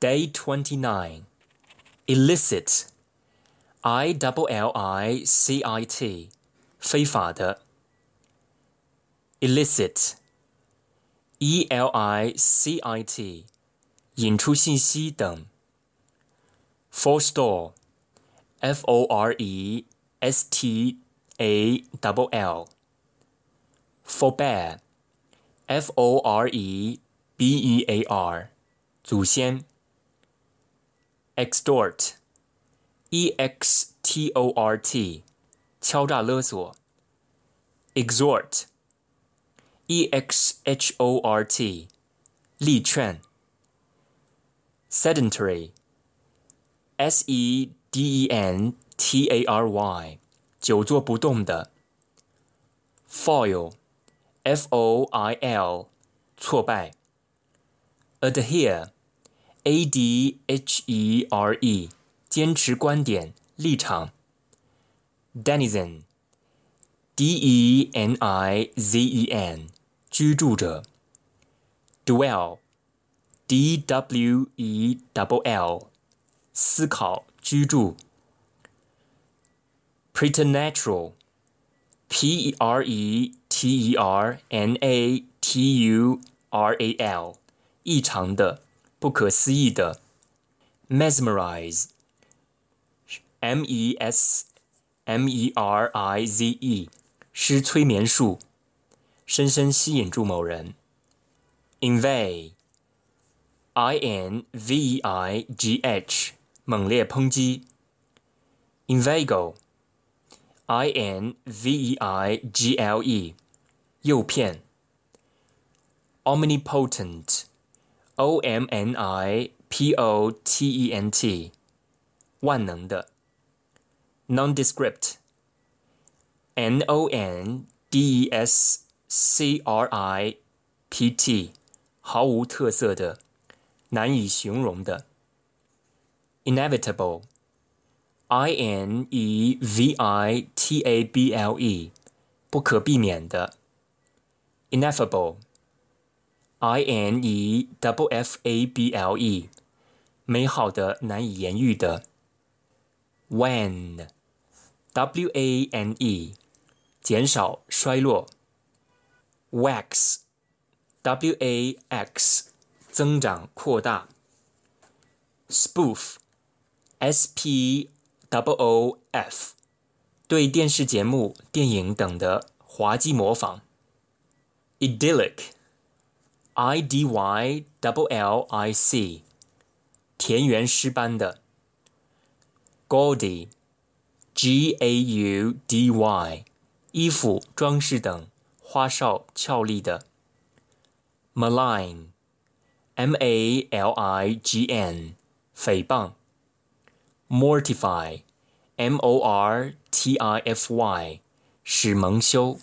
Day 29. Illicit. I double L I C I T. elicit. E L I C I T. 引出信息等。Forestall. F O R E S T A double L. Forbear. F O R E B E A R. 祖先。extort, e x t o r t，敲诈勒索。exhort, e x h o r t，力劝。sedentary, s e d e n t a r y，久坐不动的。foil, f o i l，挫败。adhere a d h e r e，坚持观点立场。denizen，d e n i z e n，居住者。dwell，d w e w l，思考居住。preternatural，p r e t e r n a t u r a l，异常的。 不可思议的，mesmerize，m e s m e r i z e，施催眠术，深深吸引住某人。inveigh，i n v e i g h，猛烈抨击。inveigle，i n v e i g l e，诱骗。omnipotent。O M N I P O T E N T，万能的。Nondescript，N O N D E S C R I P T，毫无特色的，难以形容的。Inevitable，I N E V I T A B L E，不可避免的。Ineffable。 I N E W F A B L E，美好的、难以言喻的。Wane，W A N E，减少、衰落。Wax，W A X，增长、扩大。Spoof，S P W O F，对电视节目、电影等的滑稽模仿。Idyllic。I D Y double L I C，田园诗般的。Gaudy，G A U D Y，衣服、装饰等花哨、俏丽的。Malign，M A L I G N，诽谤。Mortify，M O R T I F Y，使蒙羞。